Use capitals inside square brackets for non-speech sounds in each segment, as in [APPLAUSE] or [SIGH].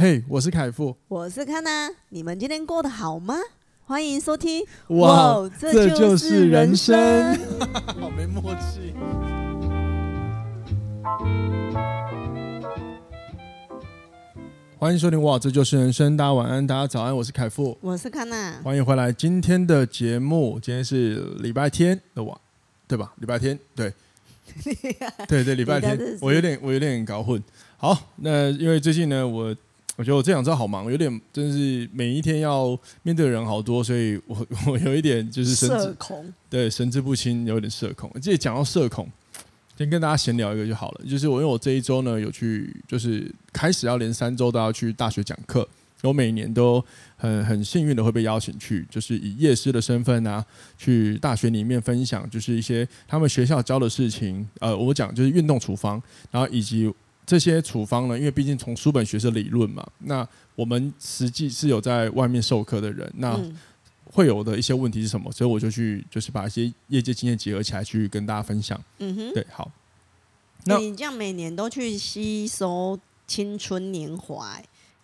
嘿，我是凯富，我是康娜，你们今天过得好吗？欢迎收听。哇，哇这就是人生，[LAUGHS] 好没默契。欢迎收听，哇，这就是人生。大家晚安，大家早安，我是凯富，我是康娜，欢迎回来。今天的节目，今天是礼拜天的晚，对吧？礼拜天，对，[LAUGHS] 对对，礼拜天，我有点，我有点搞混。好，那因为最近呢，我。我觉得我这两周好忙，有点真是每一天要面对的人好多，所以我 [LAUGHS] 我有一点就是神志社恐，对，神志不清，有点社恐。这里讲到社恐，先跟大家闲聊一个就好了。就是我因为我这一周呢有去，就是开始要连三周都要去大学讲课，我每年都很很幸运的会被邀请去，就是以夜师的身份啊，去大学里面分享，就是一些他们学校教的事情。呃，我讲就是运动处方，然后以及。这些处方呢，因为毕竟从书本学是理论嘛，那我们实际是有在外面授课的人，那会有的一些问题是什么？所以我就去，就是把一些业界经验结合起来，去跟大家分享。嗯哼，对，好。那你这样每年都去吸收青春年华。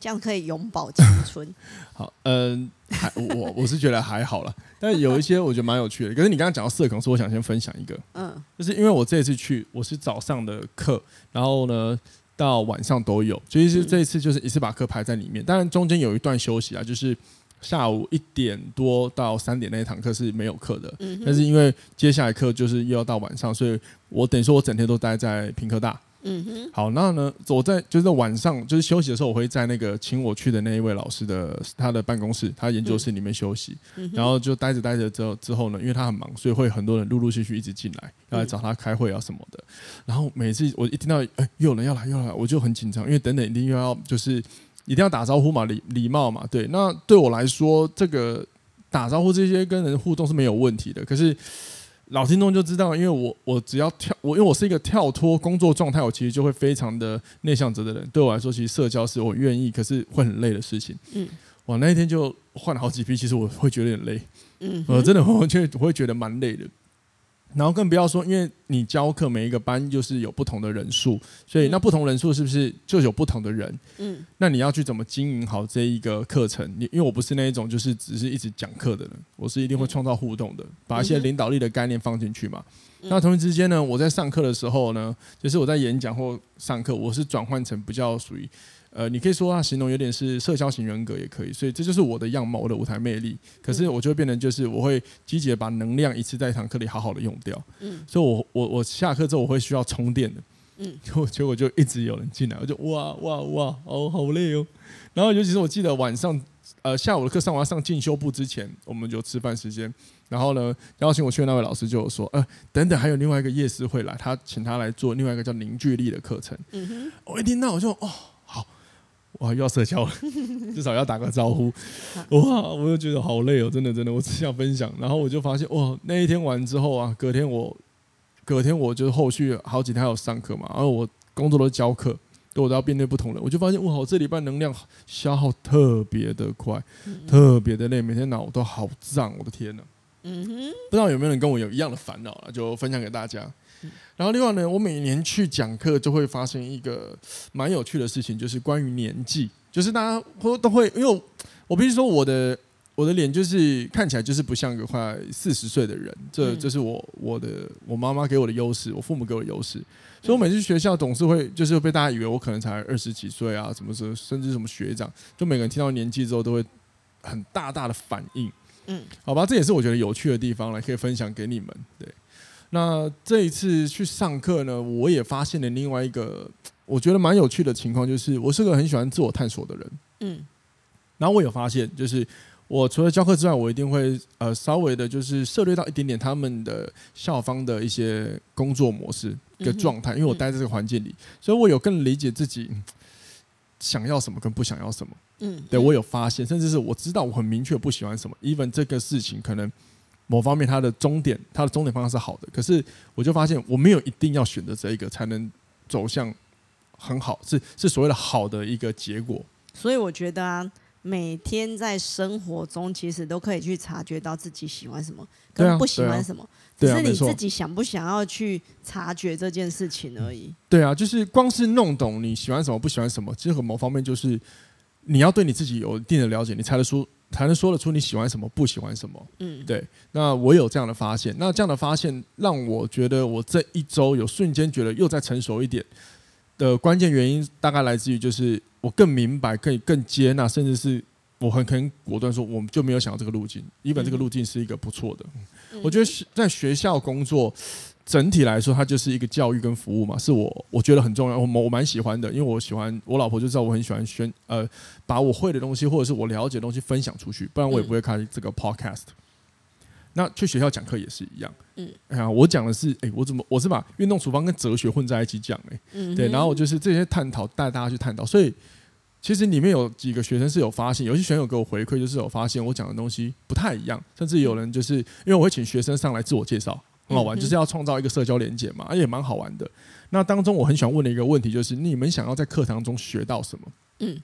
这样可以永葆青春。[LAUGHS] 好，嗯，还我我是觉得还好了，但有一些我觉得蛮有趣的。可是你刚刚讲到社恐，所以我想先分享一个，嗯，就是因为我这一次去，我是早上的课，然后呢到晚上都有，所以是这一次就是一次把课排在里面。当然中间有一段休息啊，就是下午一点多到三点那一堂课是没有课的，但是因为接下来课就是又要到晚上，所以我等于说我整天都待在屏科大。嗯哼，好，那呢，我在就是晚上就是休息的时候，我会在那个请我去的那一位老师的他的办公室，他研究室里面休息，嗯、然后就待着待着之后之后呢，因为他很忙，所以会很多人陆陆续续一直进来，要来找他开会啊什么的。然后每次我一听到哎又有人要来又要来，我就很紧张，因为等等一定又要就是一定要打招呼嘛，礼礼貌嘛，对。那对我来说，这个打招呼这些跟人互动是没有问题的，可是。老听众就知道，因为我我只要跳，我因为我是一个跳脱工作状态，我其实就会非常的内向者的人。对我来说，其实社交是我愿意，可是会很累的事情。嗯，哇那一天就换了好几批，其实我会觉得有点累。嗯，我真的我觉得我会觉得蛮累的。然后更不要说，因为你教课每一个班就是有不同的人数，所以那不同人数是不是就有不同的人？嗯，那你要去怎么经营好这一个课程？你因为我不是那一种就是只是一直讲课的人，我是一定会创造互动的，把一些领导力的概念放进去嘛。那同时之间呢，我在上课的时候呢，就是我在演讲或上课，我是转换成比较属于。呃，你可以说他形容有点是社交型人格也可以，所以这就是我的样貌，我的舞台魅力。可是我就会变成就是我会积极的把能量一次在一堂课里好好的用掉。嗯，所以我我我下课之后我会需要充电的。嗯，结果就一直有人进来，我就哇哇哇，哦好累哦。然后尤其是我记得晚上呃下午的课上完上进修部之前，我们就吃饭时间，然后呢邀请我去的那位老师就有说，呃等等还有另外一个夜师会来，他请他来做另外一个叫凝聚力的课程。嗯哼，我一听到我就哦。哇，又要社交了，[LAUGHS] 至少要打个招呼。哇，我就觉得好累哦，真的真的，我只想分享。然后我就发现，哇，那一天完之后啊，隔天我，隔天我就后续好几天还有上课嘛，然后我工作都教课，我都要面对不同人，我就发现，哇，我这礼拜能量消耗特别的快，特别的累，每天脑都好胀，我的天呐。嗯哼，不知道有没有人跟我有一样的烦恼啊？就分享给大家。然后另外呢，我每年去讲课就会发生一个蛮有趣的事情，就是关于年纪，就是大家都都会，因为我，我必须说我的我的脸就是看起来就是不像一个快四十岁的人，这这是我我的我妈妈给我的优势，我父母给我的优势，所以我每次去学校总是会就是被大家以为我可能才二十几岁啊，什么时候甚至什么学长，就每个人听到年纪之后都会很大大的反应，嗯，好吧，这也是我觉得有趣的地方，了可以分享给你们，对。那这一次去上课呢，我也发现了另外一个我觉得蛮有趣的情况，就是我是个很喜欢自我探索的人，嗯，然后我有发现，就是我除了教课之外，我一定会呃稍微的，就是涉猎到一点点他们的校方的一些工作模式的状态，因为我待在这个环境里，所以我有更理解自己想要什么跟不想要什么，嗯，对我有发现，甚至是我知道我很明确不喜欢什么，even 这个事情可能。某方面，它的终点，它的终点方向是好的，可是我就发现我没有一定要选择这一个才能走向很好，是是所谓的好的一个结果。所以我觉得啊，每天在生活中其实都可以去察觉到自己喜欢什么，跟不喜欢什么，只是你自己想不想要去察觉这件事情而已。对啊，就是光是弄懂你喜欢什么不喜欢什么，其实某方面就是你要对你自己有一定的了解，你才能说才能说得出你喜欢什么，不喜欢什么。嗯，对。那我有这样的发现，那这样的发现让我觉得我这一周有瞬间觉得又再成熟一点的关键原因，大概来自于就是我更明白、可以更接纳，甚至是我很可能果断说，我们就没有想到这个路径，一本这个路径是一个不错的。嗯、我觉得在学校工作。整体来说，它就是一个教育跟服务嘛，是我我觉得很重要，我我蛮喜欢的，因为我喜欢我老婆就知道我很喜欢宣呃把我会的东西或者是我了解的东西分享出去，不然我也不会开这个 podcast。嗯、那去学校讲课也是一样，嗯，哎呀，我讲的是，哎，我怎么我是把运动处方跟哲学混在一起讲，哎，嗯，对，然后就是这些探讨带大家去探讨，所以其实里面有几个学生是有发现，有些学生有给我回馈，就是有发现我讲的东西不太一样，甚至有人就是因为我会请学生上来自我介绍。很好玩，就是要创造一个社交连接嘛，而且蛮好玩的。那当中我很喜欢问的一个问题就是：你们想要在课堂中学到什么？嗯，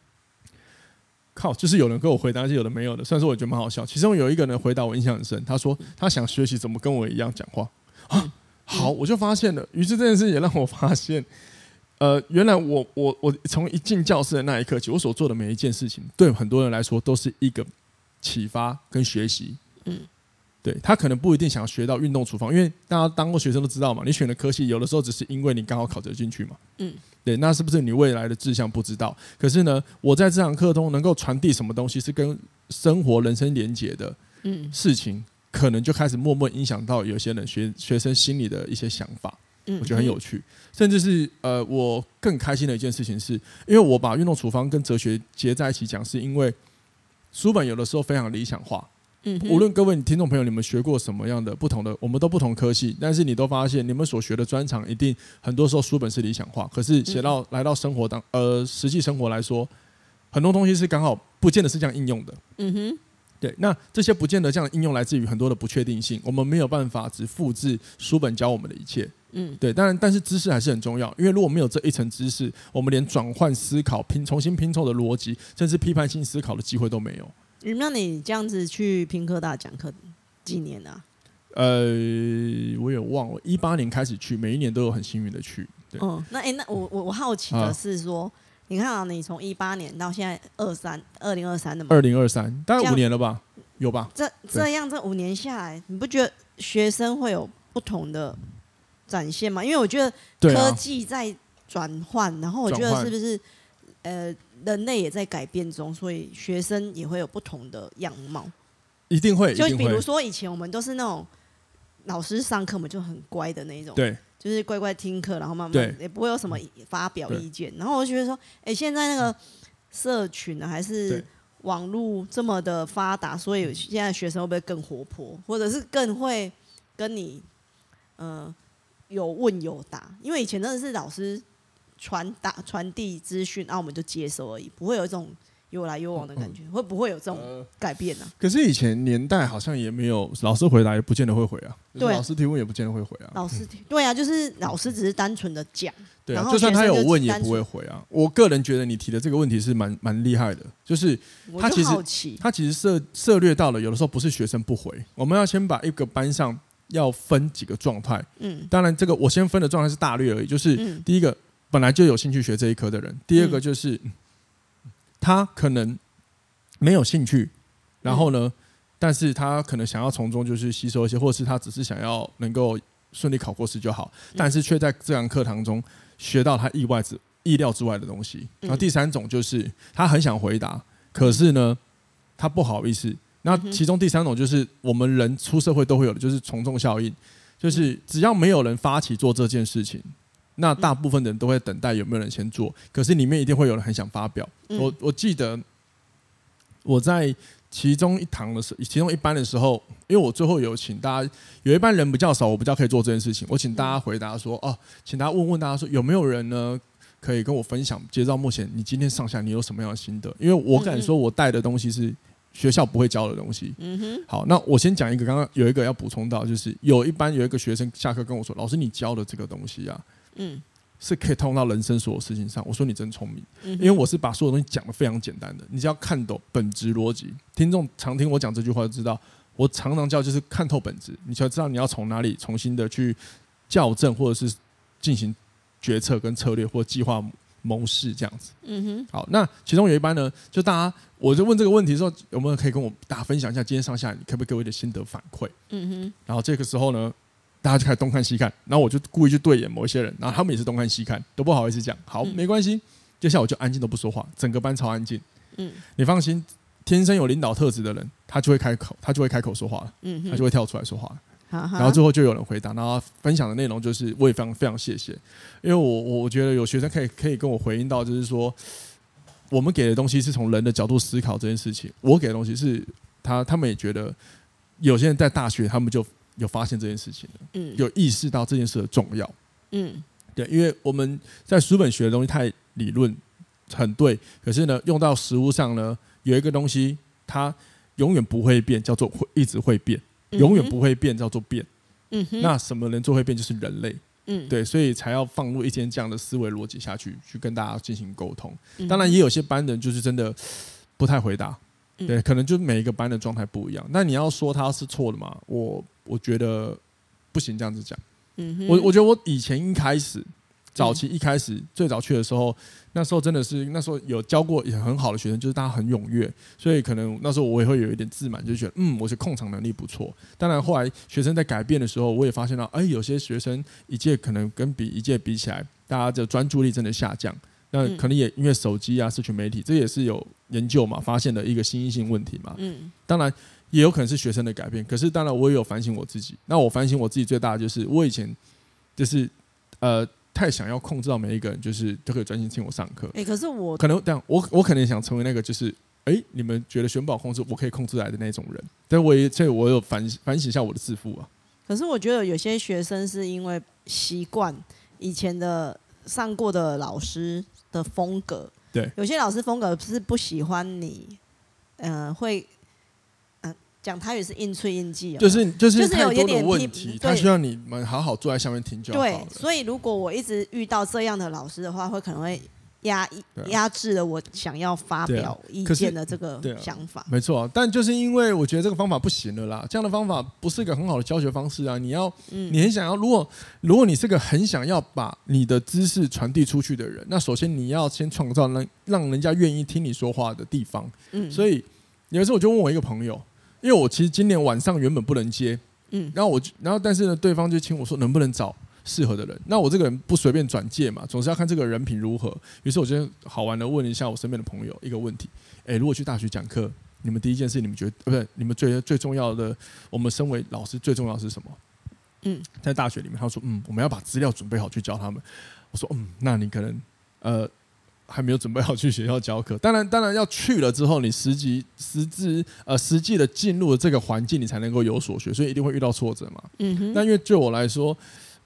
靠，就是有人跟我回答，是有的没有的。虽然说我觉得蛮好笑，其中有一个人回答我印象很深，他说他想学习怎么跟我一样讲话啊。好，我就发现了。于是这件事也让我发现，呃，原来我我我从一进教室的那一刻起，我所做的每一件事情，对很多人来说都是一个启发跟学习。嗯。对，他可能不一定想要学到运动处方，因为大家当过学生都知道嘛，你选的科系有的时候只是因为你刚好考得进去嘛。嗯，对，那是不是你未来的志向不知道？可是呢，我在这堂课中能够传递什么东西是跟生活、人生连结的，嗯，事情可能就开始默默影响到有些人学学生心里的一些想法。嗯，我觉得很有趣，甚至是呃，我更开心的一件事情是，因为我把运动处方跟哲学结在一起讲，是因为书本有的时候非常理想化。嗯，无论各位听众朋友，你们学过什么样的不同的，我们都不同科系，但是你都发现，你们所学的专长一定很多时候书本是理想化，可是写到来到生活当呃实际生活来说，很多东西是刚好不见得是这样应用的。嗯哼，对，那这些不见得这样应用来自于很多的不确定性，我们没有办法只复制书本教我们的一切。嗯，对，当然，但是知识还是很重要，因为如果没有这一层知识，我们连转换思考、拼重新拼凑的逻辑，甚至批判性思考的机会都没有。那你这样子去拼科大讲课几年啊？呃，我也忘了，一八年开始去，每一年都有很幸运的去。对，嗯，那哎、欸，那我我我好奇的是说，啊、你看啊，你从一八年到现在二三二零二三的嘛？二零二三，大概五年了吧？有吧？这这样这五年下来，你不觉得学生会有不同的展现吗？因为我觉得科技在转换，啊、然后我觉得是不是呃？人类也在改变中，所以学生也会有不同的样貌。一定会，就比如说以前我们都是那种老师上课嘛，就很乖的那种，对，就是乖乖听课，然后慢慢也不会有什么发表意见。然后我就觉得说，哎，现在那个社群啊，还是网络这么的发达，所以现在学生会不会更活泼，或者是更会跟你嗯、呃、有问有答？因为以前真的是老师。传达传递资讯，那、啊、我们就接收而已，不会有这种有来有往的感觉，嗯、会不会有这种改变呢、啊？可是以前年代好像也没有老师回答，也不见得会回啊。对，老师提问也不见得会回啊。老师提对啊，就是老师只是单纯的讲，对啊，就算他有问也不会回啊。我个人觉得你提的这个问题是蛮蛮厉害的，就是他其实他其实涉涉略到了，有的时候不是学生不回，我们要先把一个班上要分几个状态。嗯，当然这个我先分的状态是大略而已，就是第一个。本来就有兴趣学这一科的人，第二个就是、嗯、他可能没有兴趣，然后呢，嗯、但是他可能想要从中就是吸收一些，或者是他只是想要能够顺利考过试就好，但是却在这堂课堂中学到他意外之意料之外的东西。然后第三种就是他很想回答，可是呢，他不好意思。那其中第三种就是我们人出社会都会有的，就是从众效应，就是只要没有人发起做这件事情。那大部分的人都会等待有没有人先做，可是里面一定会有人很想发表。我我记得我在其中一堂的时候，其中一班的时候，因为我最后有请大家，有一班人比较少，我比较可以做这件事情。我请大家回答说：“哦，请大家问问大家说，有没有人呢可以跟我分享，截到目前你今天上下你有什么样的心得？因为我敢说，我带的东西是学校不会教的东西。”嗯哼。好，那我先讲一个，刚刚有一个要补充到，就是有一班有一个学生下课跟我说：“老师，你教的这个东西啊。”嗯，是可以套用到人生所有事情上。我说你真聪明，因为我是把所有东西讲的非常简单的，你只要看懂本质逻辑。听众常听我讲这句话就知道，我常常叫就是看透本质，你才知道你要从哪里重新的去校正，或者是进行决策跟策略或计划谋事这样子。嗯哼。好，那其中有一班呢，就大家我就问这个问题的时候，有没有可以跟我大家分享一下今天上下你可不可以给我一点心得反馈？嗯哼。然后这个时候呢，大家就开始东看西看，然后我就故意去对眼某一些人，然后他们也是东看西看，都不好意思讲。好，没关系。接下来我就安静都不说话，整个班超安静。嗯，你放心，天生有领导特质的人，他就会开口，他就会开口说话了。嗯，他就会跳出来说话。好好，然后最后就有人回答，然后分享的内容就是我也非常非常谢谢，因为我我觉得有学生可以可以跟我回应到，就是说我们给的东西是从人的角度思考这件事情，我给的东西是他他们也觉得有些人在大学他们就有发现这件事情了，嗯，有意识到这件事的重要，嗯，对，因为我们在书本学的东西太。理论很对，可是呢，用到实物上呢，有一个东西它永远不会变，叫做会一直会变，永远不会变，叫做变。嗯哼，那什么能做会变，就是人类。嗯，对，所以才要放入一间这样的思维逻辑下去，去跟大家进行沟通。当然，也有些班人就是真的不太回答，对，可能就每一个班的状态不一样。那你要说他是错的嘛？我我觉得不行，这样子讲。嗯，我我觉得我以前一开始。早期一开始最早去的时候，那时候真的是那时候有教过也很好的学生，就是大家很踊跃，所以可能那时候我也会有一点自满，就觉得嗯，我是控场能力不错。当然后来学生在改变的时候，我也发现到，哎，有些学生一届可能跟比一届比起来，大家的专注力真的下降。那可能也因为手机啊、社群媒体，这也是有研究嘛，发现的一个新兴性问题嘛。嗯。当然也有可能是学生的改变，可是当然我也有反省我自己。那我反省我自己最大的就是，我以前就是呃。太想要控制到每一个人，就是都可以专心听我上课。哎，可是我可能这样，我我可能想成为那个，就是哎、欸，你们觉得选保控制我可以控制来的那种人。但我也所以我有反反省一下我的自负啊。可是我觉得有些学生是因为习惯以前的上过的老师的风格，对，有些老师风格是不喜欢你，嗯、呃，会。讲台语是应催应记，就是就是就是有一点问题，他需要你们好好坐在下面听就好。对，所以如果我一直遇到这样的老师的话，会可能会压压制了我想要发表意见的这个想法。没错，但就是因为我觉得这个方法不行了啦，这样的方法不是一个很好的教学方式啊。你要，你很想要，如果如果你是个很想要把你的知识传递出去的人，那首先你要先创造让让人家愿意听你说话的地方。嗯，所以有一次我就问我一个朋友。因为我其实今年晚上原本不能接，嗯，然后我，然后但是呢，对方就请我说能不能找适合的人。那我这个人不随便转介嘛，总是要看这个人品如何。于是我就好玩的问一下我身边的朋友一个问题：诶，如果去大学讲课，你们第一件事你们觉得，不是你们最最重要的？我们身为老师最重要的是什么？嗯，在大学里面，他说，嗯，我们要把资料准备好去教他们。我说，嗯，那你可能，呃。还没有准备好去学校教课，当然，当然要去了之后，你实际、实质、呃，实际的进入了这个环境，你才能够有所学，所以一定会遇到挫折嘛。嗯哼。那因为对我来说，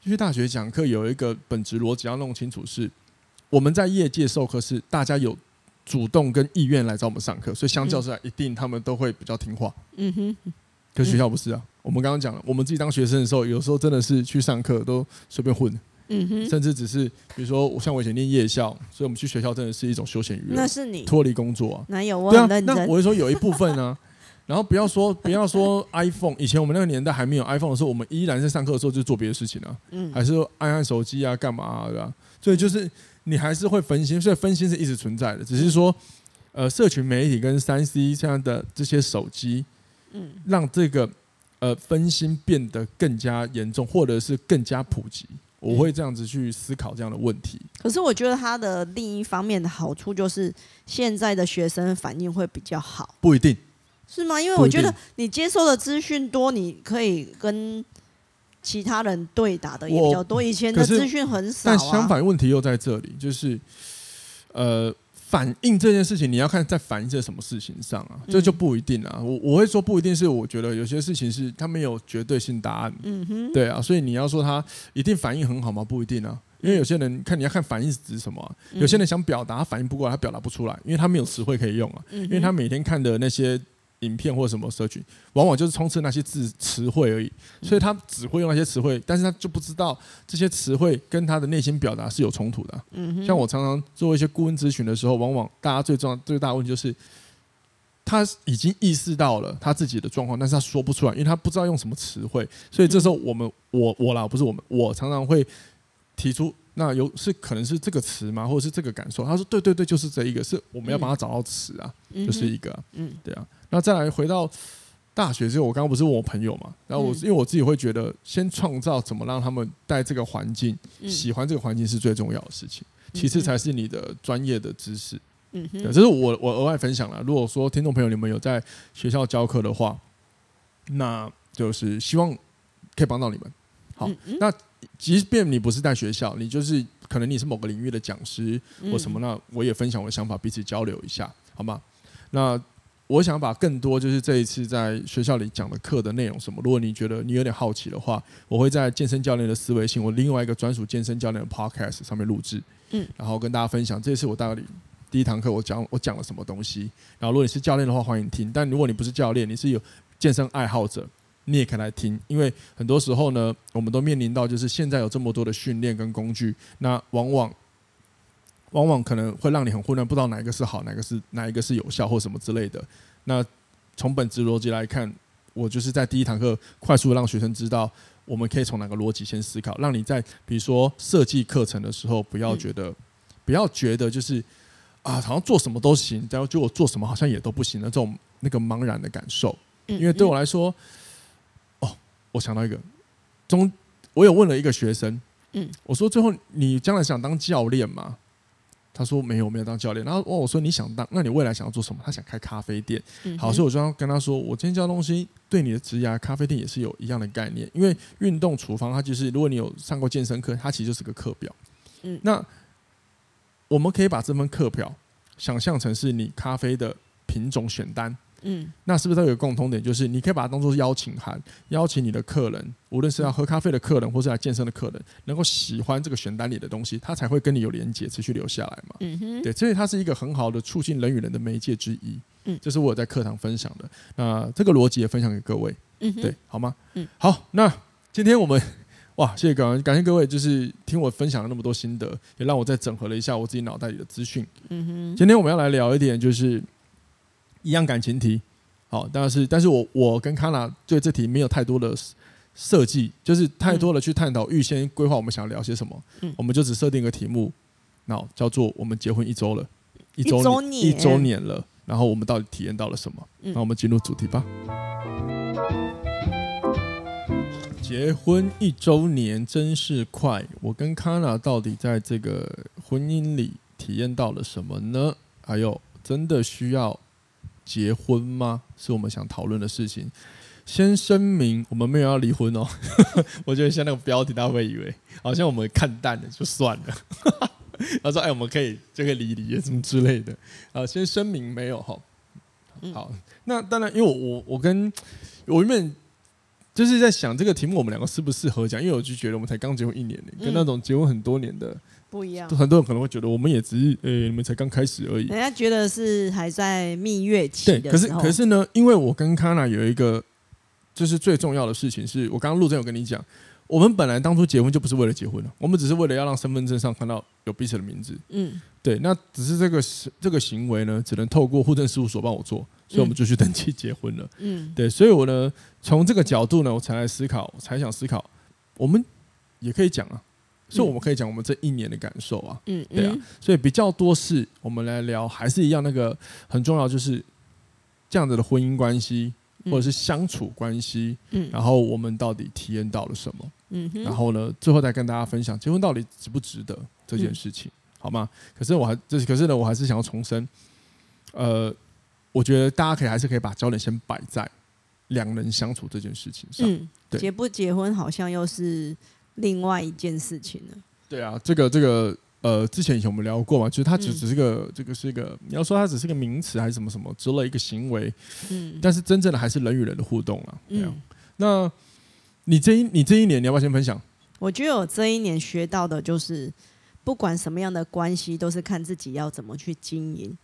去大学讲课有一个本质逻辑要弄清楚是，是我们在业界授课是大家有主动跟意愿来找我们上课，所以相较之下，一定他们都会比较听话。嗯哼。可学校不是啊，我们刚刚讲了，我们自己当学生的时候，有时候真的是去上课都随便混。嗯哼，甚至只是比如说，我像我以前念夜校，所以我们去学校真的是一种休闲娱乐。那是你脱离工作啊？哪有我？对啊，那我会说有一部分呢、啊。然后不要说不要说 iPhone，以前我们那个年代还没有 iPhone 的时候，我们依然在上课的时候就做别的事情啊。嗯，还是按按手机啊，干嘛啊，对吧？所以就是你还是会分心，所以分心是一直存在的。只是说，呃，社群媒体跟三 C 这样的这些手机，嗯，让这个呃分心变得更加严重，或者是更加普及。我会这样子去思考这样的问题。可是我觉得它的另一方面的好处就是，现在的学生反应会比较好。不一定，是吗？因为我觉得你接收的资讯多，你可以跟其他人对答的也比较多。以前的资讯很少啊。但相反问题又在这里，就是呃。反映这件事情，你要看在反映在什么事情上啊？这就不一定啊。我我会说不一定是，我觉得有些事情是他没有绝对性答案。嗯哼，对啊，所以你要说他一定反应很好吗？不一定啊。因为有些人看你要看反应是指什么啊？有些人想表达，他反应不过来，他表达不出来，因为他没有词汇可以用啊。因为他每天看的那些。影片或什么社群，往往就是充斥那些字词汇而已，所以他只会用那些词汇，但是他就不知道这些词汇跟他的内心表达是有冲突的。嗯，像我常常做一些顾问咨询的时候，往往大家最重要最大的问题就是，他已经意识到了他自己的状况，但是他说不出来，因为他不知道用什么词汇，所以这时候我们我我啦，不是我们，我常常会提出那有是可能是这个词吗？或者是这个感受？他说对对对，就是这一个，是我们要帮他找到词啊，嗯、就是一个、啊，嗯，对啊。那再来回到大学之后，我刚刚不是问我朋友嘛？然后我、嗯、因为我自己会觉得，先创造怎么让他们在这个环境、嗯、喜欢这个环境是最重要的事情，其次才是你的专业的知识。嗯哼，对，这是我我额外分享了。如果说听众朋友你们有在学校教课的话，那就是希望可以帮到你们。好，那即便你不是在学校，你就是可能你是某个领域的讲师或什么，那我也分享我的想法，彼此交流一下，好吗？那我想把更多就是这一次在学校里讲的课的内容什么，如果你觉得你有点好奇的话，我会在健身教练的思维性，我另外一个专属健身教练的 podcast 上面录制，嗯，然后跟大家分享，这次我大概第一堂课我讲我讲了什么东西，然后如果你是教练的话，欢迎听，但如果你不是教练，你是有健身爱好者。你也可以来听，因为很多时候呢，我们都面临到就是现在有这么多的训练跟工具，那往往往往可能会让你很混乱，不知道哪一个是好，哪个是哪一个是有效或什么之类的。那从本质逻辑来看，我就是在第一堂课快速让学生知道，我们可以从哪个逻辑先思考，让你在比如说设计课程的时候，不要觉得、嗯、不要觉得就是啊，好像做什么都行，然后就我做什么好像也都不行的这种那个茫然的感受，因为对我来说。我想到一个，中我有问了一个学生，嗯，我说最后你将来想当教练吗？他说没有，没有当教练。然后哦，我说你想当，那你未来想要做什么？他想开咖啡店。嗯、好，所以我就要跟他说，我今天教的东西对你的职业咖啡店也是有一样的概念。因为运动厨房它就是，如果你有上过健身课，它其实就是个课表。嗯，那我们可以把这份课表想象成是你咖啡的品种选单。嗯，那是不是都有个共通点？就是你可以把它当做是邀请函，邀请你的客人，无论是要喝咖啡的客人，或是来健身的客人，能够喜欢这个选单里的东西，他才会跟你有连接，持续留下来嘛。嗯哼，对，所以它是一个很好的促进人与人的媒介之一。嗯，这是我在课堂分享的。那这个逻辑也分享给各位。嗯哼，对，好吗？嗯，好。那今天我们哇，谢谢各位，感谢各位，就是听我分享了那么多心得，也让我再整合了一下我自己脑袋里的资讯。嗯哼，今天我们要来聊一点，就是。一样感情题，好，但是，但是我我跟康娜对这题没有太多的设计，就是太多的去探讨，预先规划我们想要聊些什么，嗯，我们就只设定一个题目，那叫做我们结婚一周了，一周年，一周年了，然后我们到底体验到了什么？那我们进入主题吧。结婚一周年真是快，我跟康娜到底在这个婚姻里体验到了什么呢？还有，真的需要？结婚吗？是我们想讨论的事情。先声明，我们没有要离婚哦。[LAUGHS] 我觉得像那个标题，大家会以为好像我们看淡了，就算了。[LAUGHS] 他说：“哎，我们可以这个离离什么之类的。”啊，先声明没有哈。好，那当然，因为我我我跟我原本就是在想这个题目，我们两个适不适合讲？因为我就觉得我们才刚结婚一年，跟那种结婚很多年的。不一样，很多人可能会觉得我们也只是，呃、欸，你们才刚开始而已。人家觉得是还在蜜月期。对，可是可是呢，因为我跟康娜有一个，就是最重要的事情是，我刚刚陆正有跟你讲，我们本来当初结婚就不是为了结婚了，我们只是为了要让身份证上看到有彼此的名字。嗯，对，那只是这个这个行为呢，只能透过户政事务所帮我做，所以我们就去登记结婚了。嗯，对，所以我呢，从这个角度呢，我才来思考，才想思考，我们也可以讲啊。所以我们可以讲我们这一年的感受啊，嗯，对啊，所以比较多是我们来聊，还是一样那个很重要，就是这样子的婚姻关系或者是相处关系，嗯，然后我们到底体验到了什么，嗯，然后呢，最后再跟大家分享结婚到底值不值得这件事情，好吗？可是我还就是，可是呢，我还是想要重申，呃，我觉得大家可以还是可以把焦点先摆在两人相处这件事情上，嗯，对，结不结婚好像又是。另外一件事情呢？对啊，这个这个呃，之前以前我们聊过嘛，就是它只只是个、嗯、这个是一个，你要说它只是个名词还是什么什么之类一个行为，嗯，但是真正的还是人与人的互动啊。嗯，那你这一你这一年你要不要先分享？我觉得我这一年学到的就是，不管什么样的关系，都是看自己要怎么去经营。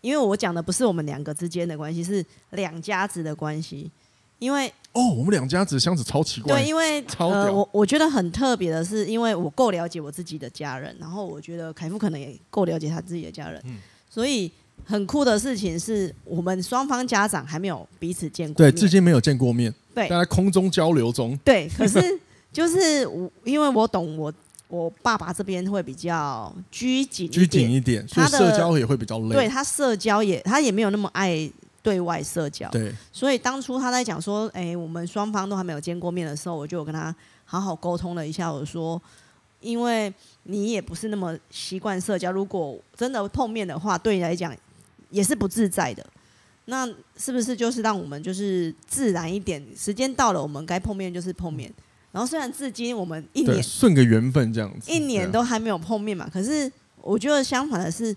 因为我讲的不是我们两个之间的关系，是两家子的关系。因为哦，我们两家子箱子超奇怪。对，因为呃，我我觉得很特别的是，因为我够了解我自己的家人，然后我觉得凯夫可能也够了解他自己的家人，嗯，所以很酷的事情是我们双方家长还没有彼此见过，对，至今没有见过面，对，在空中交流中，对。可是 [LAUGHS] 就是我，因为我懂我我爸爸这边会比较拘谨，拘谨一点，所以社交也会比较累。对，他社交也，他也没有那么爱对外社交。对，所以当初他在讲说，哎，我们双方都还没有见过面的时候，我就有跟他好好沟通了一下，我说，因为你也不是那么习惯社交，如果真的碰面的话，对你来讲也是不自在的。那是不是就是让我们就是自然一点？时间到了，我们该碰面就是碰面。然后虽然至今我们一年顺个缘分这样子，一年都还没有碰面嘛。可是我觉得相反的是，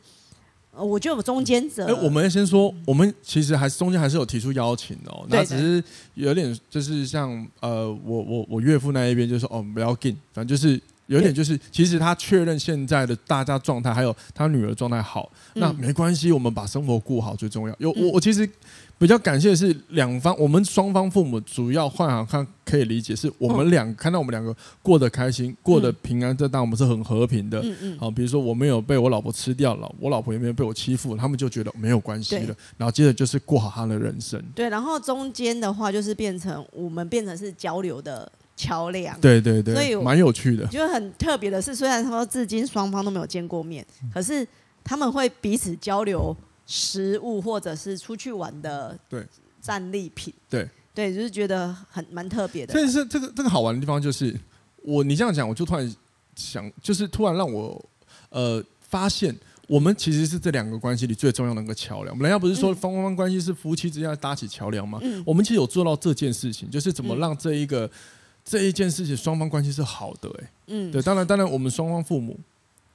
我觉得我中间者。哎，我们先说，我们其实还是中间还是有提出邀请的哦。那只是有点就是像呃，我我我岳父那一边就说哦，不要进，反正就是有点就是，其实他确认现在的大家状态还有他女儿状态好，那没关系，我们把生活过好最重要。有我我其实。比较感谢的是两方，我们双方父母主要换行看可以理解，是我们两看到我们两个过得开心，过得平安，这当我们是很和平的。嗯嗯。好，比如说我没有被我老婆吃掉了，我老婆也没有被我欺负，他们就觉得没有关系了。然后接着就是过好他的人生。对，然后中间的话就是变成我们变成是交流的桥梁。对对对。所以蛮有趣的。就很特别的是，虽然他说至今双方都没有见过面，可是他们会彼此交流。食物或者是出去玩的对战利品，对对，就是觉得很蛮特别的。所以是这个这个好玩的地方，就是我你这样讲，我就突然想，就是突然让我呃发现，我们其实是这两个关系里最重要的一个桥梁。人家不是说双方关系是夫妻之间搭起桥梁吗？嗯，我们其实有做到这件事情，就是怎么让这一个、嗯、这一件事情双方关系是好的、欸。哎，嗯，对，当然当然，我们双方父母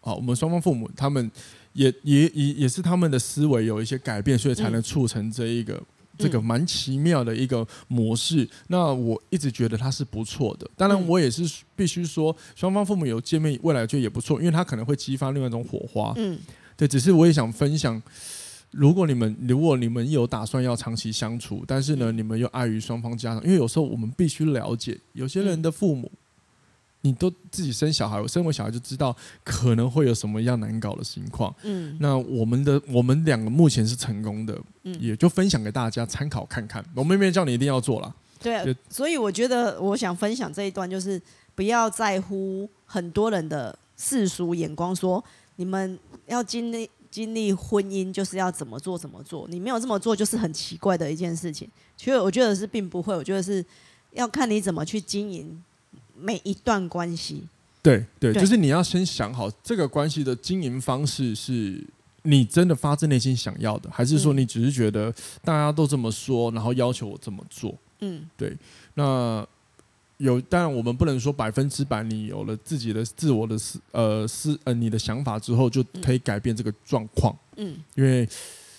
好，我们双方父母他们。也也也也是他们的思维有一些改变，所以才能促成这一个、嗯、这个蛮奇妙的一个模式。嗯、那我一直觉得它是不错的。当然，我也是必须说，双方父母有见面，未来就也不错，因为他可能会激发另外一种火花。嗯，对。只是我也想分享，如果你们如果你们有打算要长期相处，但是呢，你们又碍于双方家长，因为有时候我们必须了解，有些人的父母。你都自己生小孩，我生过小孩就知道可能会有什么样难搞的情况。嗯，那我们的我们两个目前是成功的，嗯，也就分享给大家参考看看。我们没有叫你一定要做了，对，所以我觉得我想分享这一段，就是不要在乎很多人的世俗眼光，说你们要经历经历婚姻就是要怎么做怎么做，你没有这么做就是很奇怪的一件事情。其实我觉得是并不会，我觉得是要看你怎么去经营。每一段关系，对对，就是你要先想好这个关系的经营方式，是你真的发自内心想要的，还是说你只是觉得大家都这么说，然后要求我这么做？嗯，对。那有，当然我们不能说百分之百，你有了自己的自我的思呃思呃你的想法之后，就可以改变这个状况。嗯，因为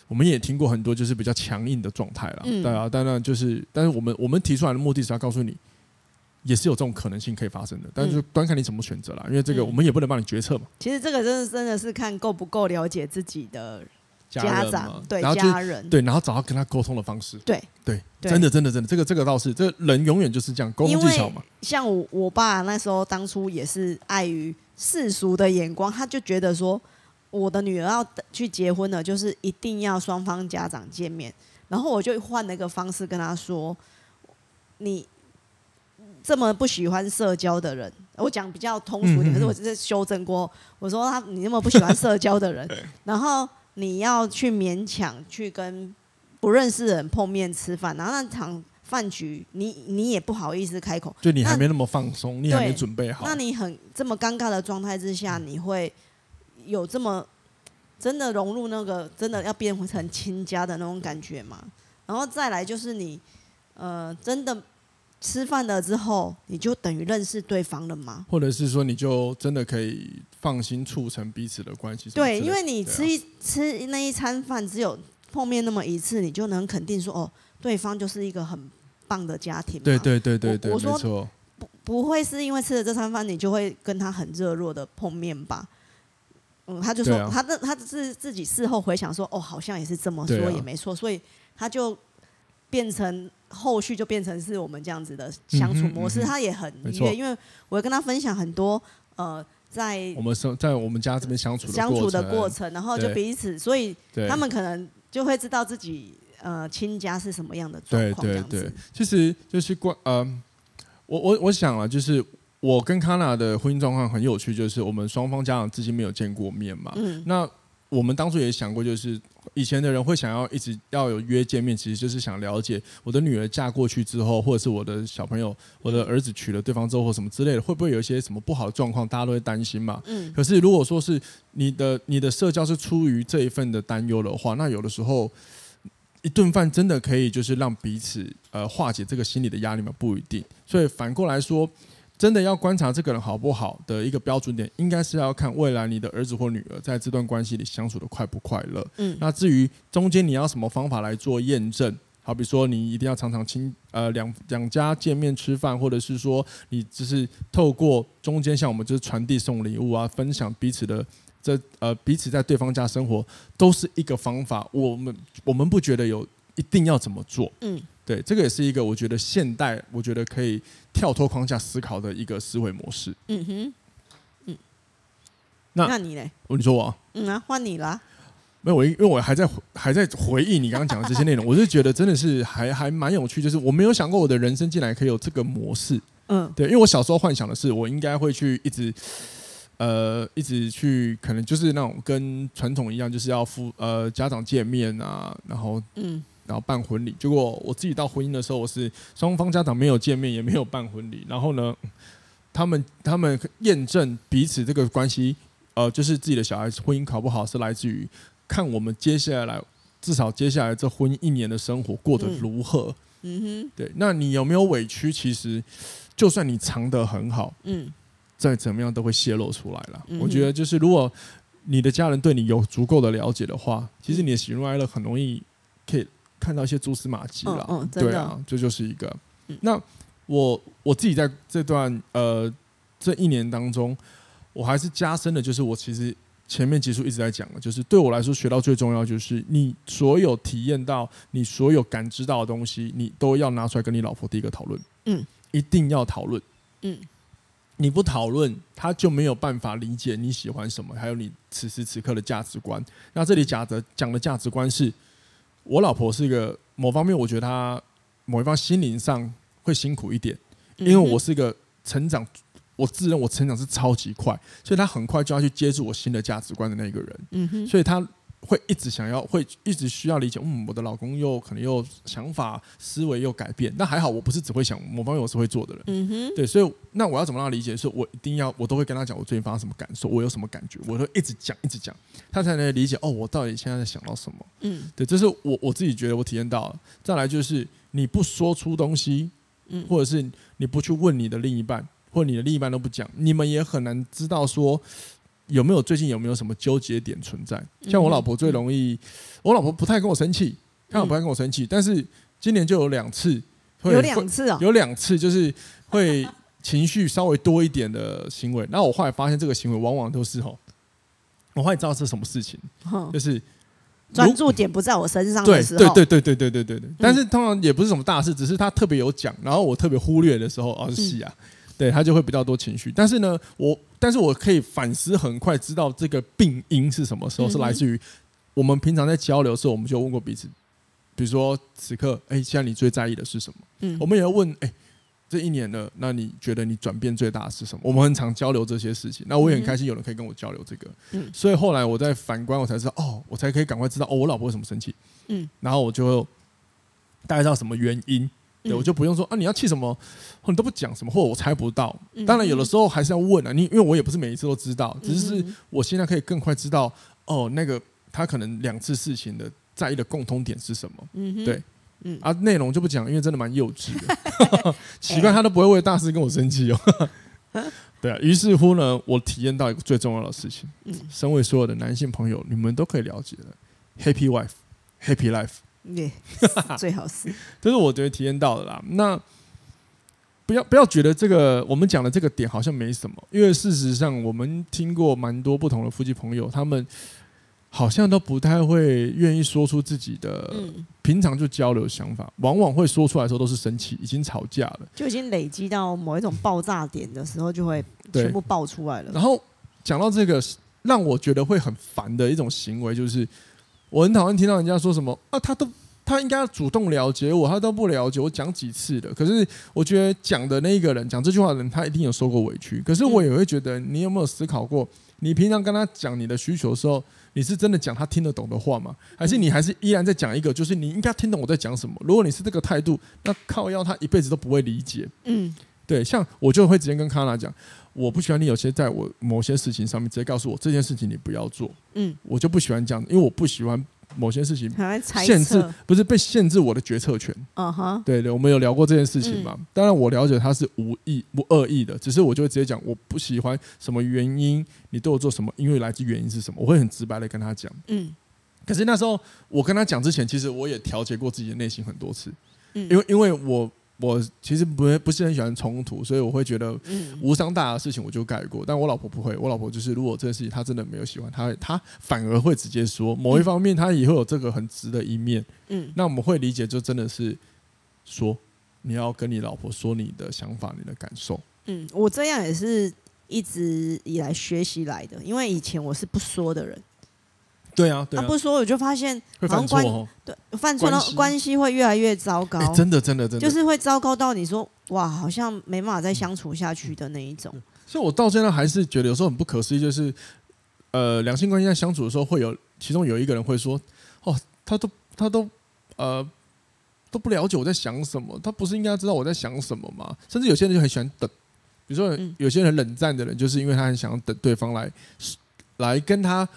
我们也听过很多就是比较强硬的状态了。嗯，对啊，当然就是，但是我们我们提出来的目的是要告诉你。也是有这种可能性可以发生的，但是就端看你怎么选择啦，因为这个我们也不能帮你决策嘛。其实这个真的真的是看够不够了解自己的家长，对家人，对，然后找到跟他沟通的方式。对对，真的真的真的，这个这个倒是，这个人永远就是这样沟通技巧嘛。像我我爸那时候当初也是碍于世俗的眼光，他就觉得说我的女儿要去结婚了，就是一定要双方家长见面，然后我就换了一个方式跟他说，你。这么不喜欢社交的人，我讲比较通俗点，可是我只是修正过。我说他，你那么不喜欢社交的人，[LAUGHS] 然后你要去勉强去跟不认识的人碰面吃饭，然后那场饭局你你也不好意思开口，就你还没那么放松，你还没准备好。那你很这么尴尬的状态之下，你会有这么真的融入那个真的要变成亲家的那种感觉吗？然后再来就是你呃真的。吃饭了之后，你就等于认识对方了吗？或者是说，你就真的可以放心促成彼此的关系？对，因为你吃一、啊、吃那一餐饭，只有碰面那么一次，你就能肯定说，哦，对方就是一个很棒的家庭。对对对对对，我，我说没错，不不会是因为吃了这餐饭，你就会跟他很热络的碰面吧？嗯，他就说，啊、他那他是自己事后回想说，哦，好像也是这么说，啊、也没错，所以他就变成。后续就变成是我们这样子的相处模式，嗯嗯、他也很愉悦，因为我跟他分享很多呃，在我们生在我们家这边相处相处的过程，然后就彼此，所以他们可能就会知道自己呃亲家是什么样的状况。对对对，其实就是关呃，我我我想了，就是我跟康娜的婚姻状况很有趣，就是我们双方家长至今没有见过面嘛。嗯，那我们当初也想过，就是以前的人会想要一直要有约见面，其实就是想了解我的女儿嫁过去之后，或者是我的小朋友、我的儿子娶了对方之后或什么之类的，会不会有一些什么不好的状况，大家都会担心嘛。嗯，可是如果说是你的你的社交是出于这一份的担忧的话，那有的时候。一顿饭真的可以就是让彼此呃化解这个心理的压力吗？不一定。所以反过来说，真的要观察这个人好不好的一个标准点，应该是要看未来你的儿子或女儿在这段关系里相处的快不快乐。嗯。那至于中间你要什么方法来做验证，好比说你一定要常常亲呃两两家见面吃饭，或者是说你只是透过中间像我们就是传递送礼物啊，分享彼此的。这呃，彼此在对方家生活都是一个方法。我们我们不觉得有一定要怎么做。嗯，对，这个也是一个我觉得现代，我觉得可以跳脱框架思考的一个思维模式。嗯哼，嗯，那那你嘞？你说我？嗯啊，换你啦。没有，我因为我还在还在回忆你刚刚讲的这些内容，我是觉得真的是还还蛮有趣。就是我没有想过我的人生竟然可以有这个模式。嗯，对，因为我小时候幻想的是我应该会去一直。呃，一直去可能就是那种跟传统一样，就是要夫呃家长见面啊，然后嗯，然后办婚礼。结果我自己到婚姻的时候，我是双方家长没有见面，也没有办婚礼。然后呢，他们他们验证彼此这个关系，呃，就是自己的小孩婚姻考不好，是来自于看我们接下来至少接下来这婚姻一年的生活过得如何。嗯，嗯哼，对，那你有没有委屈？其实就算你藏得很好，嗯。再怎么样都会泄露出来了。嗯、我觉得就是，如果你的家人对你有足够的了解的话，其实你的喜怒哀乐很容易可以看到一些蛛丝马迹了。对啊，这就是一个。嗯、那我我自己在这段呃这一年当中，我还是加深的，就是我其实前面结束一直在讲的，就是对我来说学到最重要就是，你所有体验到、你所有感知到的东西，你都要拿出来跟你老婆第一个讨论。嗯，一定要讨论。嗯。你不讨论，他就没有办法理解你喜欢什么，还有你此时此刻的价值观。那这里讲的讲的价值观是，我老婆是一个某方面，我觉得她某一方心灵上会辛苦一点，因为我是一个成长，我自认我成长是超级快，所以她很快就要去接触我新的价值观的那个人。嗯哼，所以她。会一直想要，会一直需要理解。嗯，我的老公又可能又想法思维又改变，那还好，我不是只会想某方面，我是会做的人。嗯哼，对，所以那我要怎么让他理解？是我一定要，我都会跟他讲我最近发生什么感受，我有什么感觉，我都一直讲，一直讲，他才能理解。哦，我到底现在在想到什么？嗯，对，这是我我自己觉得我体验到了。再来就是你不说出东西，嗯，或者是你不去问你的另一半，或者你的另一半都不讲，你们也很难知道说。有没有最近有没有什么纠结点存在？像我老婆最容易，我老婆不太跟我生气，她不太跟我生气，但是今年就有两次，有两次啊，有两次就是会情绪稍微多一点的行为。那我后来发现这个行为往往都是吼，我后来知道是什么事情，就是专注点不在我身上的时候，对对对对对对对对。但是通常也不是什么大事，只是他特别有讲，然后我特别忽略的时候，哦，是戏啊。对他就会比较多情绪，但是呢，我但是我可以反思很快知道这个病因是什么时候，是来自于我们平常在交流的时候，我们就问过彼此，比如说此刻，哎，现在你最在意的是什么？嗯，我们也要问，哎，这一年了，那你觉得你转变最大的是什么？我们很常交流这些事情，那我也很开心有人可以跟我交流这个，嗯，所以后来我在反观，我才知道，哦，我才可以赶快知道，哦，我老婆为什么生气？嗯，然后我就大概知道什么原因。对，我就不用说啊，你要气什么，你都不讲什么，或者我猜不到。当然，有的时候还是要问啊，你因为我也不是每一次都知道，只是我现在可以更快知道哦，那个他可能两次事情的在意的共通点是什么。嗯，对，嗯啊，内容就不讲，因为真的蛮幼稚的。[LAUGHS] 奇怪，他都不会为大事跟我生气哦。[LAUGHS] 对啊，于是乎呢，我体验到一个最重要的事情。嗯，身为所有的男性朋友，你们都可以了解的，Happy wife，Happy life。对 [LAUGHS] 最好是，这是我觉得体验到的啦。那不要不要觉得这个我们讲的这个点好像没什么，因为事实上我们听过蛮多不同的夫妻朋友，他们好像都不太会愿意说出自己的，平常就交流想法，往往会说出来的时候都是生气，已经吵架了，就已经累积到某一种爆炸点的时候，就会全部爆出来了。然后讲到这个，让我觉得会很烦的一种行为就是。我很讨厌听到人家说什么啊，他都他应该要主动了解我，他都不了解我，讲几次的。可是我觉得讲的那一个人，讲这句话的人，他一定有受过委屈。可是我也会觉得，你有没有思考过，你平常跟他讲你的需求的时候，你是真的讲他听得懂的话吗？还是你还是依然在讲一个，就是你应该听懂我在讲什么？如果你是这个态度，那靠腰他一辈子都不会理解。嗯，对，像我就会直接跟康娜讲。我不喜欢你有些在我某些事情上面直接告诉我这件事情你不要做，嗯，我就不喜欢这样，因为我不喜欢某些事情限制，不是被限制我的决策权。嗯哼，对对，我们有聊过这件事情嘛？当然我了解他是无意不恶意的，只是我就会直接讲我不喜欢什么原因，你对我做什么，因为来自原因是什么，我会很直白的跟他讲。嗯，可是那时候我跟他讲之前，其实我也调节过自己的内心很多次，嗯，因为因为我。我其实不不是很喜欢冲突，所以我会觉得无伤大雅的事情我就改过。但我老婆不会，我老婆就是如果这件事情她真的没有喜欢，她她反而会直接说某一方面她也会有这个很直的一面。嗯，那我们会理解，就真的是说你要跟你老婆说你的想法、你的感受。嗯，我这样也是一直以来学习来的，因为以前我是不说的人。对啊，对啊，他不说，我就发现会犯错哦。对，犯错了，关系会越来越糟糕。真的，真的，真的，就是会糟糕到你说哇，好像没办法再相处下去的那一种。所以，我到现在还是觉得有时候很不可思议，就是呃，两性关系在相处的时候，会有其中有一个人会说：“哦，他都他都呃都不了解我在想什么，他不是应该知道我在想什么吗？”甚至有些人就很喜欢等，比如说有些人冷战的人，就是因为他很想等对方来来跟他。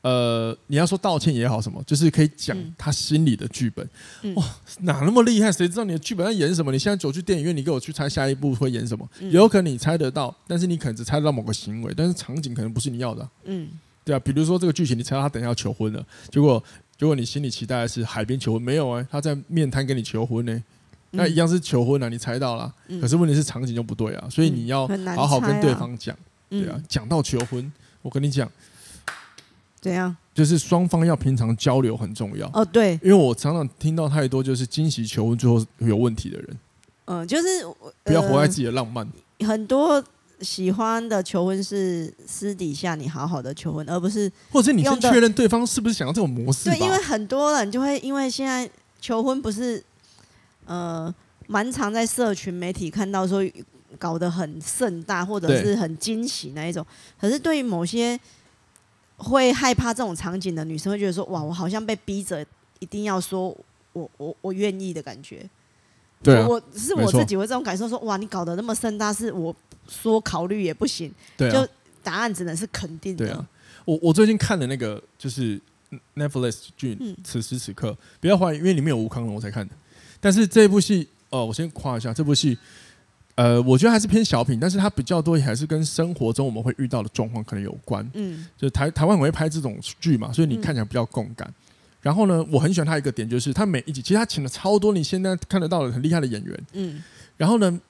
呃，你要说道歉也好，什么就是可以讲他心里的剧本。嗯、哇，哪那么厉害？谁知道你的剧本在演什么？你现在走去电影院，你给我去猜下一部会演什么？嗯、有可能你猜得到，但是你可能只猜得到某个行为，但是场景可能不是你要的、啊。嗯，对啊，比如说这个剧情，你猜到他等一下要求婚了，结果结果你心里期待的是海边求婚，没有哎、欸，他在面瘫跟你求婚呢、欸，那一样是求婚啊，你猜到了，嗯、可是问题是场景就不对啊，所以你要好好跟对方讲，对啊，讲到求婚，我跟你讲。怎样？就是双方要平常交流很重要。哦，对，因为我常常听到太多就是惊喜求婚最后有问题的人。嗯，就是不要活在自己的浪漫。很多喜欢的求婚是私底下你好好的求婚，而不是或者你先确认对方是不是想要这种模式。对，因为很多人就会因为现在求婚不是呃蛮常在社群媒体看到说搞得很盛大或者是很惊喜那一种，可是对于某些。会害怕这种场景的女生会觉得说：“哇，我好像被逼着一定要说我我我愿意的感觉。”对、啊，我是我自己会这种感受说：“哇，你搞得那么盛大，是我说考虑也不行。对啊”就答案只能是肯定的。对啊，我我最近看的那个就是 Netflix 剧《此时此刻》，不要怀疑，因为里面有吴康龙我才看的。但是这部戏哦，我先夸一下这部戏。呃，我觉得还是偏小品，但是它比较多还是跟生活中我们会遇到的状况可能有关。嗯，就台台湾很会拍这种剧嘛，所以你看起来比较共感。嗯、然后呢，我很喜欢他一个点，就是他每一集其实他请了超多你现在看得到的很厉害的演员。嗯，然后呢，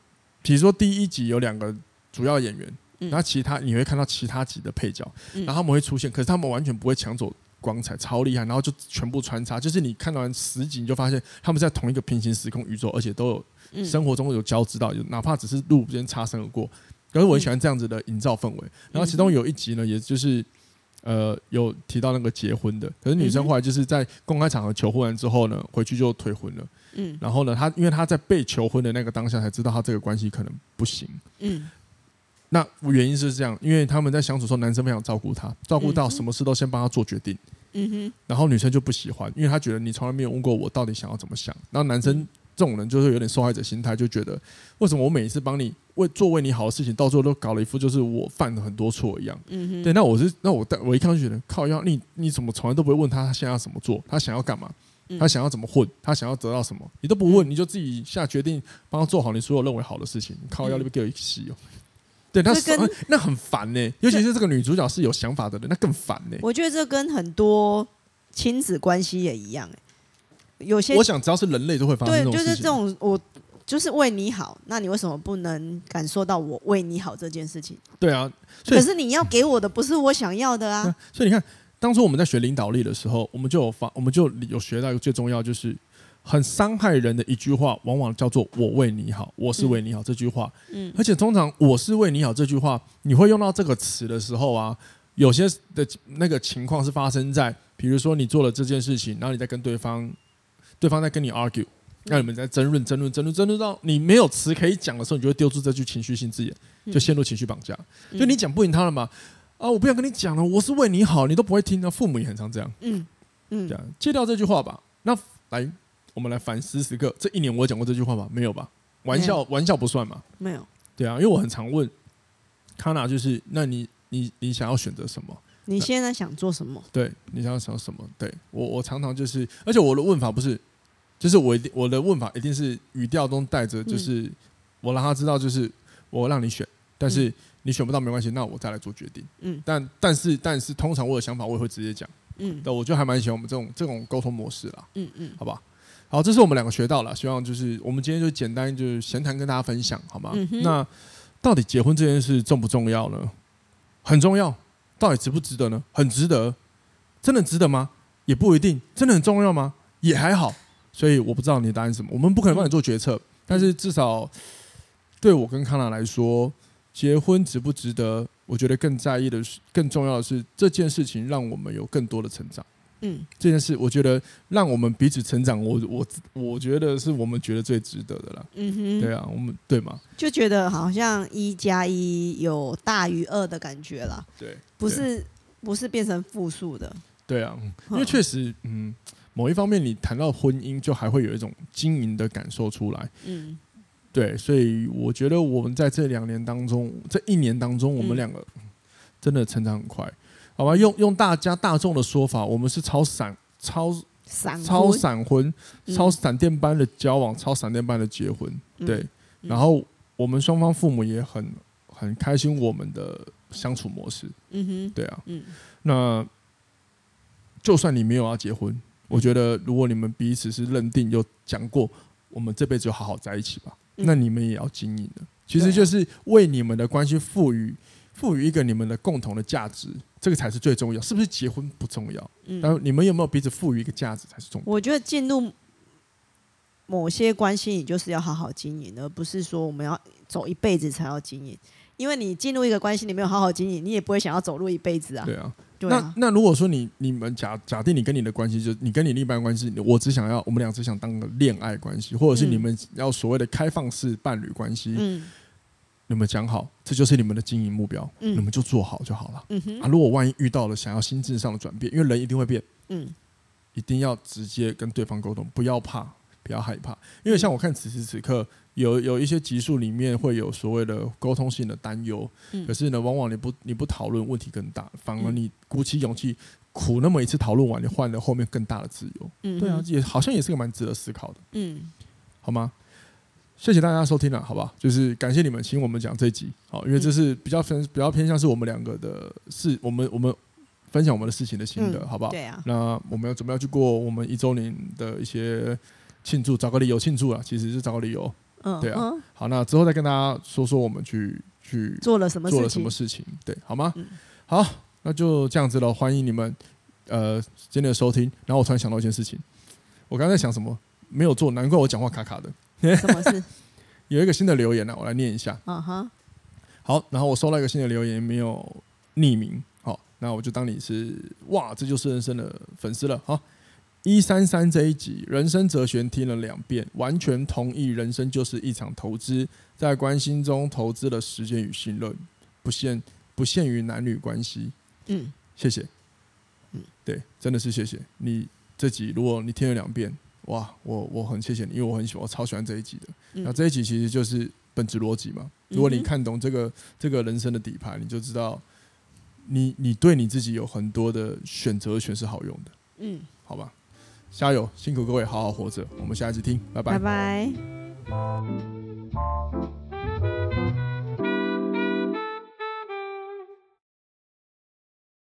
比如说第一集有两个主要演员，然后其他你会看到其他集的配角，然后他们会出现，可是他们完全不会抢走光彩，超厉害。然后就全部穿插，就是你看完十集你就发现他们在同一个平行时空宇宙，而且都有。生活中有交织到，哪怕只是路边擦身而过，可是我很喜欢这样子的营造氛围。然后其中有一集呢，也就是呃有提到那个结婚的，可是女生后来就是在公开场合求婚完之后呢，回去就退婚了。嗯，然后呢，她因为她在被求婚的那个当下才知道她这个关系可能不行。嗯，那原因是这样，因为他们在相处的时候，男生非常照顾她，照顾到什么事都先帮她做决定。嗯哼，然后女生就不喜欢，因为她觉得你从来没有问过我到底想要怎么想。然后男生。这种人就是有点受害者心态，就觉得为什么我每一次帮你为做为你好的事情，到最后都搞了一副就是我犯了很多错一样。嗯哼。对，那我是那我我一看就觉得靠要，你你怎么从来都不会问他他现在要怎么做，他想要干嘛，他想要怎么混，他想要得到什么，你都不问，你就自己下决定帮他做好你所有认为好的事情，靠要那边给我一洗哦。对，他是那很烦呢，尤其是这个女主角是有想法的人，那更烦呢。我觉得这跟很多亲子关系也一样哎。有些我想，只要是人类都会发生这种事情。对，就是这种，我就是为你好，那你为什么不能感受到我为你好这件事情？对啊，可是你要给我的不是我想要的啊。[LAUGHS] 所以你看，当初我们在学领导力的时候，我们就有发，我们就有学到一个最重要，就是很伤害人的一句话，往往叫做“我为你好”，我是为你好这句话。嗯，而且通常“我是为你好”这句话，你会用到这个词的时候啊，有些的那个情况是发生在，比如说你做了这件事情，然后你在跟对方。对方在跟你 argue，让你们在争论、争论、争论、争论到你没有词可以讲的时候，你就会丢出这句情绪性字眼，就陷入情绪绑架。就你讲不赢他了嘛？啊，我不想跟你讲了，我是为你好，你都不会听。那父母也很常这样。嗯嗯，这样戒掉这句话吧。那来，我们来反思时刻。这一年我有讲过这句话吗？没有吧？玩笑，玩笑不算嘛？没有。对啊，因为我很常问康娜，就是那你你你想要选择什么？你现在想做什么？对，你想要想什么？对我我常常就是，而且我的问法不是，就是我一定我的问法一定是语调中带着，就是我让他知道，就是我让你选，但是你选不到没关系，那我再来做决定。嗯，但但是但是通常我有想法我也会直接讲。嗯，那，我就还蛮喜欢我们这种这种沟通模式啦。嗯嗯，好吧，好，这是我们两个学到了，希望就是我们今天就简单就是闲谈跟大家分享，好吗？嗯。那到底结婚这件事重不重要呢？很重要。到底值不值得呢？很值得，真的值得吗？也不一定。真的很重要吗？也还好。所以我不知道你的答案是什么。我们不可能帮你做决策，但是至少对我跟康娜来说，结婚值不值得？我觉得更在意的是，更重要的是这件事情让我们有更多的成长。嗯，这件事我觉得让我们彼此成长，我我我觉得是我们觉得最值得的了。嗯哼，对啊，我们对吗？就觉得好像一加一有大于二的感觉了。对，不是不是变成负数的。对啊，因为确实，嗯，某一方面你谈到婚姻，就还会有一种经营的感受出来。嗯，对，所以我觉得我们在这两年当中，这一年当中，我们两个真的成长很快。好吧，用用大家大众的说法，我们是超闪、超闪、超闪婚、超闪电般的交往、超闪电般的结婚，对。然后我们双方父母也很很开心我们的相处模式，嗯哼，对啊，嗯。那就算你没有要结婚，我觉得如果你们彼此是认定有讲过，我们这辈子就好好在一起吧，那你们也要经营的，其实就是为你们的关系赋予。赋予一个你们的共同的价值，这个才是最重要。是不是结婚不重要？嗯，但你们有没有彼此赋予一个价值才是重要。我觉得进入某些关系，你就是要好好经营，而不是说我们要走一辈子才要经营。因为你进入一个关系，你没有好好经营，你也不会想要走路一辈子啊。对啊，对啊。那那如果说你你们假假定你跟你的关系，就你跟你另一半关系，我只想要我们俩只想当个恋爱关系，或者是你们要所谓的开放式伴侣关系。嗯。你们讲好，这就是你们的经营目标，嗯、你们就做好就好了。嗯、哼啊，如果万一遇到了想要心智上的转变，因为人一定会变，嗯，一定要直接跟对方沟通，不要怕，不要害怕。因为像我看此时此刻，有有一些集数里面会有所谓的沟通性的担忧，嗯、可是呢，往往你不你不讨论，问题更大，反而你鼓起勇气苦那么一次讨论完，你换了后面更大的自由。嗯，对啊，也好像也是个蛮值得思考的。嗯，好吗？谢谢大家收听了，好不好？就是感谢你们请我们讲这集，好，因为这是比较分比较偏向是我们两个的事，我们我们分享我们的事情的心得，好不好？对啊。那我们要准备要去过我们一周年的一些庆祝，找个理由庆祝啊，其实是找个理由。嗯，对啊。好，那之后再跟大家说说我们去去做了什么做了什么事情，对，好吗？好，那就这样子了，欢迎你们呃今天的收听。然后我突然想到一件事情，我刚才在想什么没有做，难怪我讲话卡卡的。什么事？[LAUGHS] 有一个新的留言呢、啊，我来念一下。啊哈、uh，huh. 好，然后我收到一个新的留言，没有匿名。好，那我就当你是哇，这就是人生的粉丝了。好，一三三这一集人生哲学听了两遍，完全同意，人生就是一场投资，在关心中投资了时间与信任，不限不限于男女关系。嗯，谢谢。嗯，对，真的是谢谢你这集，如果你听了两遍。哇，我我很谢谢你，因为我很喜欢，我超喜欢这一集的。嗯、那这一集其实就是本质逻辑嘛。如果你看懂这个、嗯、这个人生的底牌，你就知道你你对你自己有很多的选择权是好用的。嗯，好吧，加油，辛苦各位，好好活着。我们下一次听，拜拜。拜拜。